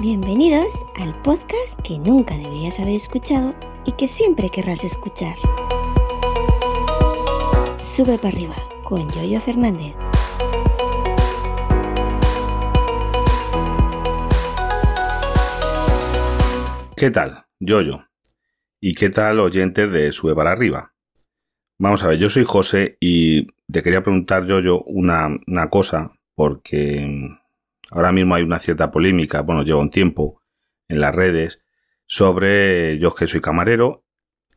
Bienvenidos al podcast que nunca deberías haber escuchado y que siempre querrás escuchar. Sube para arriba con Yoyo Fernández. ¿Qué tal, Yoyo? ¿Y qué tal, oyentes de Sube para arriba? Vamos a ver, yo soy José y te quería preguntar, Yoyo, una, una cosa, porque ahora mismo hay una cierta polémica, bueno, lleva un tiempo en las redes, sobre yo que soy camarero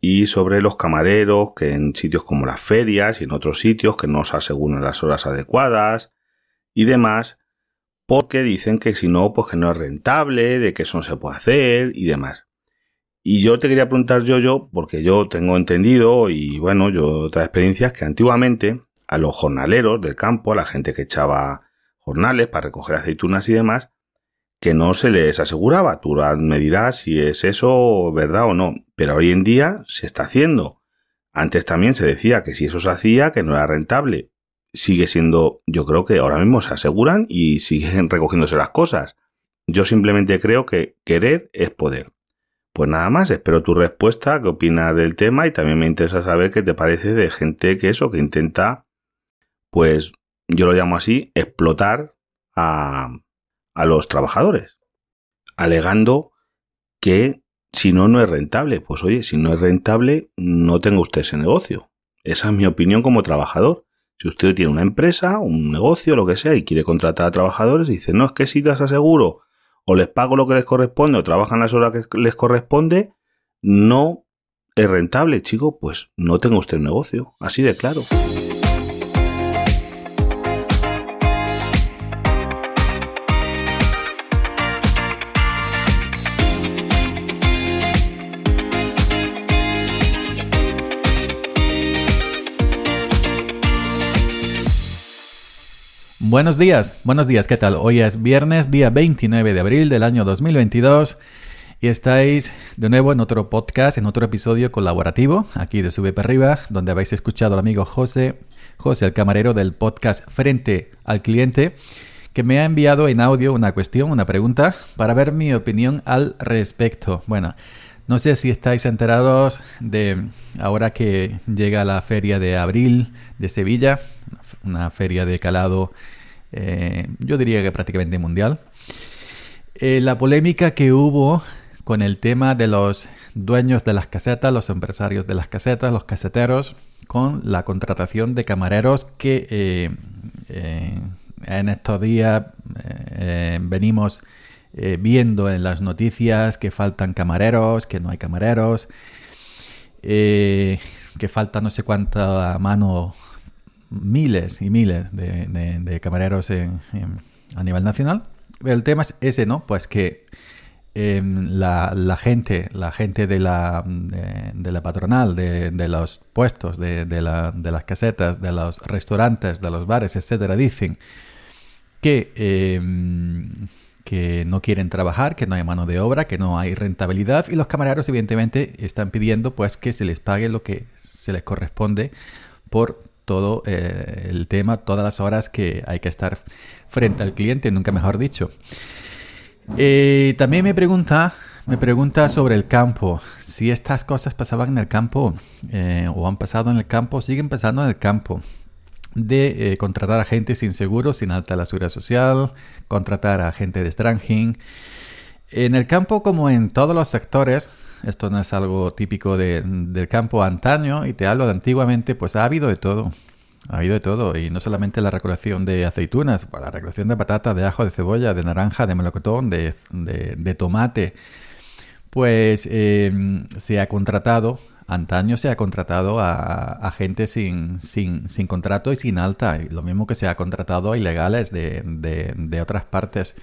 y sobre los camareros que en sitios como las ferias y en otros sitios que no se aseguran las horas adecuadas y demás, porque dicen que si no, pues que no es rentable, de que eso no se puede hacer y demás. Y yo te quería preguntar yo, yo, porque yo tengo entendido y bueno, yo otras experiencias que antiguamente a los jornaleros del campo, a la gente que echaba jornales para recoger aceitunas y demás, que no se les aseguraba. Tú me dirás si es eso verdad o no, pero hoy en día se está haciendo. Antes también se decía que si eso se hacía, que no era rentable sigue siendo, yo creo que ahora mismo se aseguran y siguen recogiéndose las cosas. Yo simplemente creo que querer es poder. Pues nada más, espero tu respuesta, qué opinas del tema y también me interesa saber qué te parece de gente que eso, que intenta, pues yo lo llamo así, explotar a, a los trabajadores, alegando que si no, no es rentable. Pues oye, si no es rentable, no tenga usted ese negocio. Esa es mi opinión como trabajador. Si usted tiene una empresa, un negocio, lo que sea, y quiere contratar a trabajadores, dice, no, es que si las aseguro o les pago lo que les corresponde o trabajan las horas que les corresponde, no es rentable, chico, pues no tenga usted negocio. Así de claro. Buenos días, buenos días, ¿qué tal? Hoy es viernes, día 29 de abril del año 2022 y estáis de nuevo en otro podcast, en otro episodio colaborativo aquí de Sube para arriba, donde habéis escuchado al amigo José, José el camarero del podcast Frente al Cliente, que me ha enviado en audio una cuestión, una pregunta, para ver mi opinión al respecto. Bueno, no sé si estáis enterados de ahora que llega la feria de abril de Sevilla, una feria de calado eh, yo diría que prácticamente mundial. Eh, la polémica que hubo con el tema de los dueños de las casetas, los empresarios de las casetas, los caseteros, con la contratación de camareros que eh, en estos días venimos viendo en las noticias que faltan camareros, que no hay camareros, que falta no sé cuánta mano miles y miles de, camareros a nivel nacional. El tema es ese, ¿no? Pues que em, la, gente, la gente de la, de, la patronal, de, los puestos, de, las casetas, de los restaurantes, de los bares, etcétera, dicen que, em, que no quieren trabajar, que no hay mano de obra, que no hay rentabilidad y los camareros evidentemente están pidiendo pues que se les pague lo que se les corresponde por todo eh, el tema, todas las horas que hay que estar frente al cliente, nunca mejor dicho. Eh, también me pregunta, me pregunta sobre el campo. Si estas cosas pasaban en el campo eh, o han pasado en el campo, siguen pasando en el campo. De contratar a gente sin seguro, sin alta la seguridad social, contratar a gente de extranjero. En el campo, como en todos los sectores, esto no es algo típico del campo antaño y te hablo de antiguamente, pues ha habido de todo. Ha habido de todo, y no solamente la recolección de aceitunas, la recolección de patata, de ajo, de cebolla, de naranja, de melocotón, de, tomate. Pues em, se ha contratado, antaño se ha contratado a, gente sin, contrato y sin alta, lo mismo que se ha contratado a ilegales de otras partes.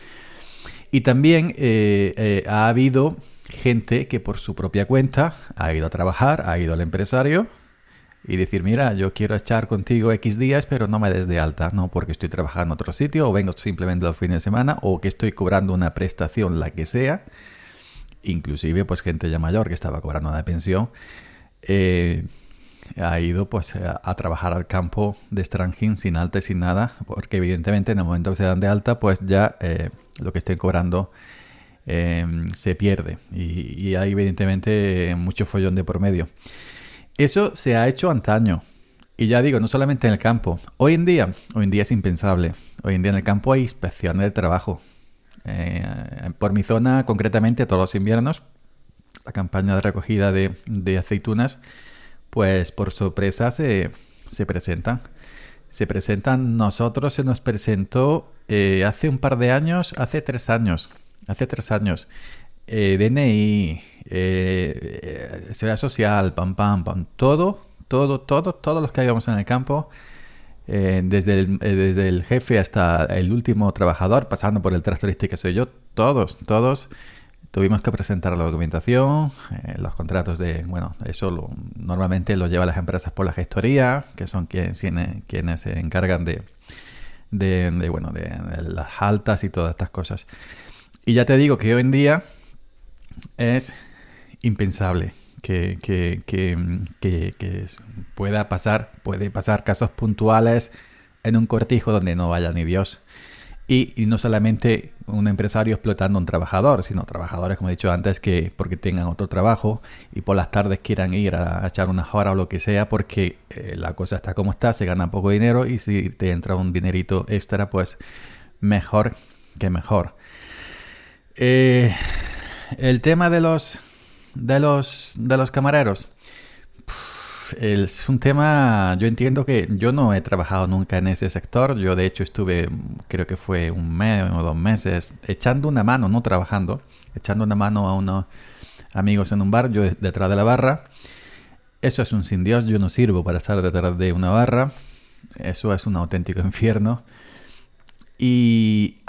Y también eh, eh, ha habido gente que por su propia cuenta ha ido a trabajar, ha ido al empresario y decir, mira, yo quiero echar contigo X días, pero no me des de alta, no porque estoy trabajando en otro sitio o vengo simplemente los fines de semana o que estoy cobrando una prestación, la que sea. Inclusive, pues gente ya mayor que estaba cobrando una pensión, eh, ha ido pues a, trabajar al campo de extranjero sin alta y sin nada, porque evidentemente en el momento que se dan de alta, pues ya eh, lo que estén cobrando em, se pierde y, hay evidentemente mucho follón de por medio. Eso se ha hecho antaño. Y ya digo, no solamente en el campo. Hoy en día, hoy en día es impensable. Hoy en día en el campo hay inspecciones de trabajo. Eh, por mi zona, concretamente, todos los inviernos, la campaña de recogida de, aceitunas, pues por sorpresa se, se presentan. Se presentan, nosotros se nos presentó eh, hace un par de años, hace tres años, hace tres años, eh, DNI, eh, Seguridad Social, pam, pam, pam, todo, todo, todo, todos los que habíamos en el campo, desde, el, desde el jefe hasta el último trabajador, pasando por el tractorista que soy yo, todos, todos tuvimos que presentar la documentación, los contratos de, bueno, eso normalmente lo llevan las empresas por la gestoría, que son quienes, quienes se encargan de, de, bueno, de, las altas y todas estas cosas. Y ya te digo que hoy en día es impensable que, que, que, pueda pasar, puede pasar casos puntuales en un cortijo donde no vaya ni Dios. Y, no solamente un empresario explotando a un trabajador, sino trabajadores, como he dicho antes, que porque tengan otro trabajo y por las tardes quieran ir a, echar unas horas o lo que sea, porque eh, la cosa está como está, se gana poco dinero y si te entra un dinerito extra, pues mejor que mejor. Eh, el tema de los de los de los camareros es un tema, yo entiendo que yo no he trabajado nunca en ese sector, yo de hecho estuve, creo que fue un mes o dos meses, echando una mano, no trabajando, echando una mano a unos amigos en un bar, yo detrás de la barra. Eso es un sin Dios, yo no sirvo para estar detrás de una barra, eso es un auténtico infierno. Y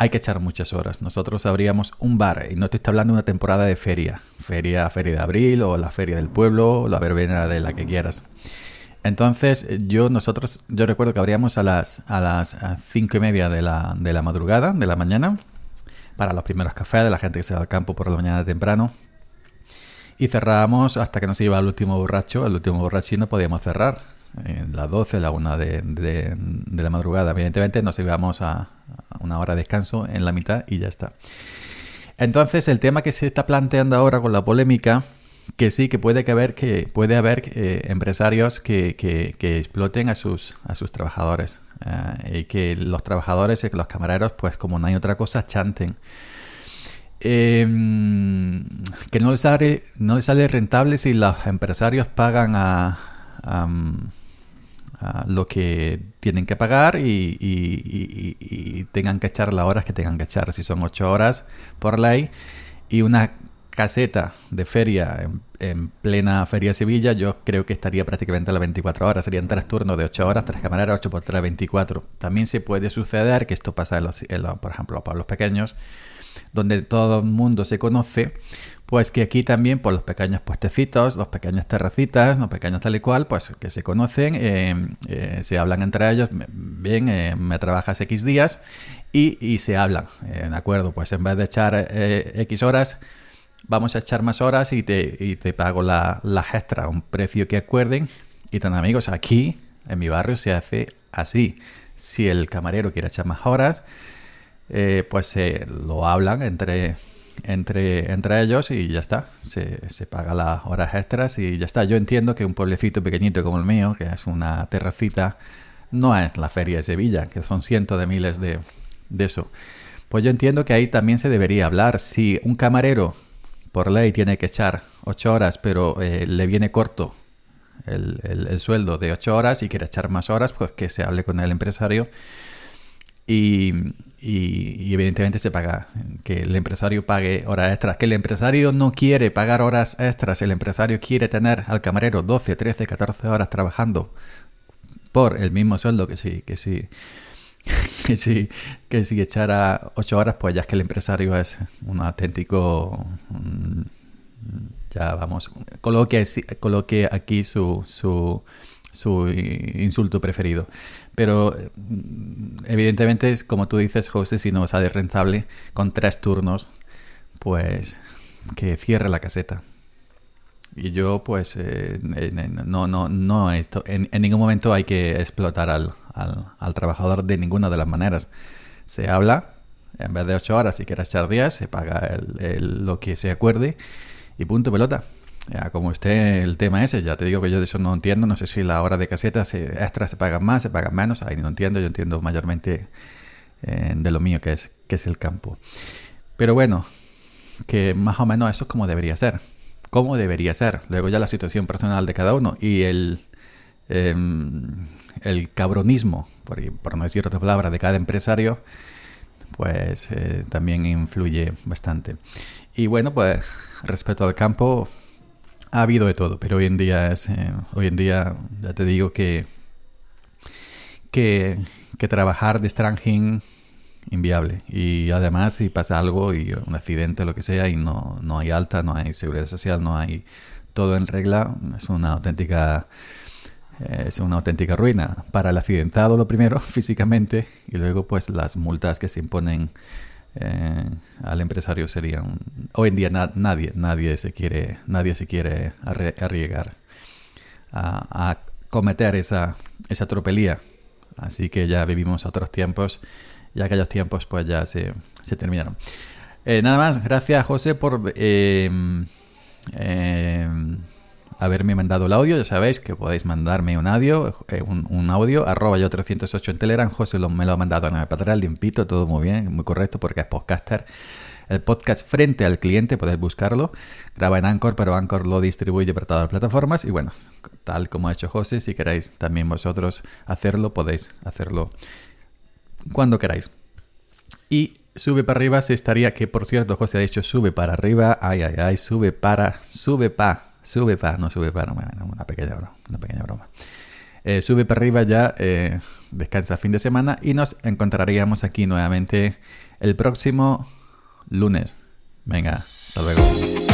hay que echar muchas horas. Nosotros abríamos un bar, y no te estoy hablando de una temporada de feria, feria, feria de abril o la feria del pueblo, o la verbena de la que quieras. Entonces, yo nosotros, yo recuerdo que abríamos a las a las cinco y media de la, de la madrugada, de la mañana, para los primeros cafés de la gente que se va al campo por la mañana temprano. Y cerrábamos hasta que nos iba el último borracho, el último borrachino podíamos cerrar en las 12, la 1 de, de, la madrugada. Evidentemente nos íbamos a, una hora de descanso en la mitad y ya está. Entonces el tema que se está planteando ahora con la polémica, que sí, que puede que haber, que puede haber eh, empresarios que, que, exploten a sus, a sus trabajadores. Eh, y que los trabajadores y que los camareros, pues como no hay otra cosa, chanten. Em, que no les, sale, no les sale rentable si los empresarios pagan a, lo que tienen que pagar y, tengan que echar las horas que tengan que echar, si son ocho horas por ley, y una caseta de feria en, plena Feria Sevilla, yo creo que estaría prácticamente a las 24 horas. Serían tres turnos de 8 horas, tres camareras, 8 por 3, 24. También se puede suceder, que esto pasa, en los, por ejemplo, para los pequeños, donde todo el mundo se conoce, pues que aquí también, por los pequeños puestecitos, los pequeñas terracitas, los pequeños tal y cual, pues que se conocen, eh, eh, se hablan entre ellos, bien, eh, me trabajas X días y, se hablan, ¿de acuerdo? Pues en vez de echar X horas, vamos a echar más horas y te, te pago la, las extra, un precio que acuerden. Y tan amigos, aquí en mi barrio se hace así. Si el camarero quiere echar más horas, pues lo hablan entre entre, entre ellos y ya está. Se, se paga las horas extras y ya está. Yo entiendo que un pueblecito pequeñito como el mío, que es una terracita, no es la feria de Sevilla, que son cientos de miles de, de eso. Pues yo entiendo que ahí también se debería hablar. Si un camarero por ley tiene que echar ocho horas, pero eh, le viene corto el, el, sueldo de ocho horas y quiere echar más horas, pues que se hable con el empresario y, y, evidentemente se paga, que el empresario pague horas extras, que el empresario no quiere pagar horas extras, el empresario quiere tener al camarero 12, 13, 14 horas trabajando por el mismo sueldo que si, que si, que si, que si echara 8 horas, pues ya es que el empresario es un auténtico, mm, ya vamos, coloque, coloque aquí su, su, su insulto preferido. Pero evidentemente, como tú dices, José, si no sale rentable con tres turnos, pues que cierre la caseta. Y yo, pues, eh, no, no, no, esto, en, ningún momento hay que explotar al, al, trabajador de ninguna de las maneras. Se habla En vez de 8 horas, si quieres echar 10, se paga lo que se acuerde y punto pelota. Ya, como esté el tema ese, ya te digo que yo de eso no entiendo. No sé si la hora de caseta se, extra se pagan más, se pagan menos. Ahí no entiendo. Yo entiendo mayormente eh, de lo mío que es, que es el campo. Pero bueno, que más o menos eso es como debería ser. Como debería ser. Luego ya la situación personal de cada uno y el, em, el cabronismo, por, por, no decir otra palabra, de cada empresario, pues eh, también influye bastante. Y bueno, pues respecto al campo, ha habido de todo, pero hoy en día es, eh, hoy en día ya te digo que, que, trabajar de stranging inviable. Y además, si pasa algo y un accidente, lo que sea, y no, no hay alta, no hay seguridad social, no hay todo en regla, es una auténtica eh, es una auténtica ruina para el accidentado lo primero físicamente y luego pues las multas que se imponen eh, al empresario serían hoy en día nadie nadie se quiere nadie se quiere arriesgar a, cometer esa esa tropelía. Así que ya vivimos otros tiempos y aquellos tiempos pues ya se, se terminaron. Eh, nada más gracias José por em, haberme mandado el audio. Ya sabéis que podéis mandarme un audio, eh, un, audio, arroba yo 308 en Telegram. José lo, me lo ha mandado en el atrás, limpito, todo muy bien, muy correcto, porque es podcaster. El podcast frente al cliente, podéis buscarlo. Graba en Anchor, pero Anchor lo distribuye para todas las plataformas. Y bueno, tal como ha hecho José, si queréis también vosotros hacerlo, podéis hacerlo cuando queráis. Y sube para arriba se estaría, que por cierto, José ha dicho sube para arriba. Ay, ay, ay, sube para, sube para Sube para, no sube para, una pequeña broma. Una pequeña broma. Eh, sube para arriba ya, eh, descansa fin de semana y nos encontraríamos aquí nuevamente el próximo lunes. Venga, hasta luego.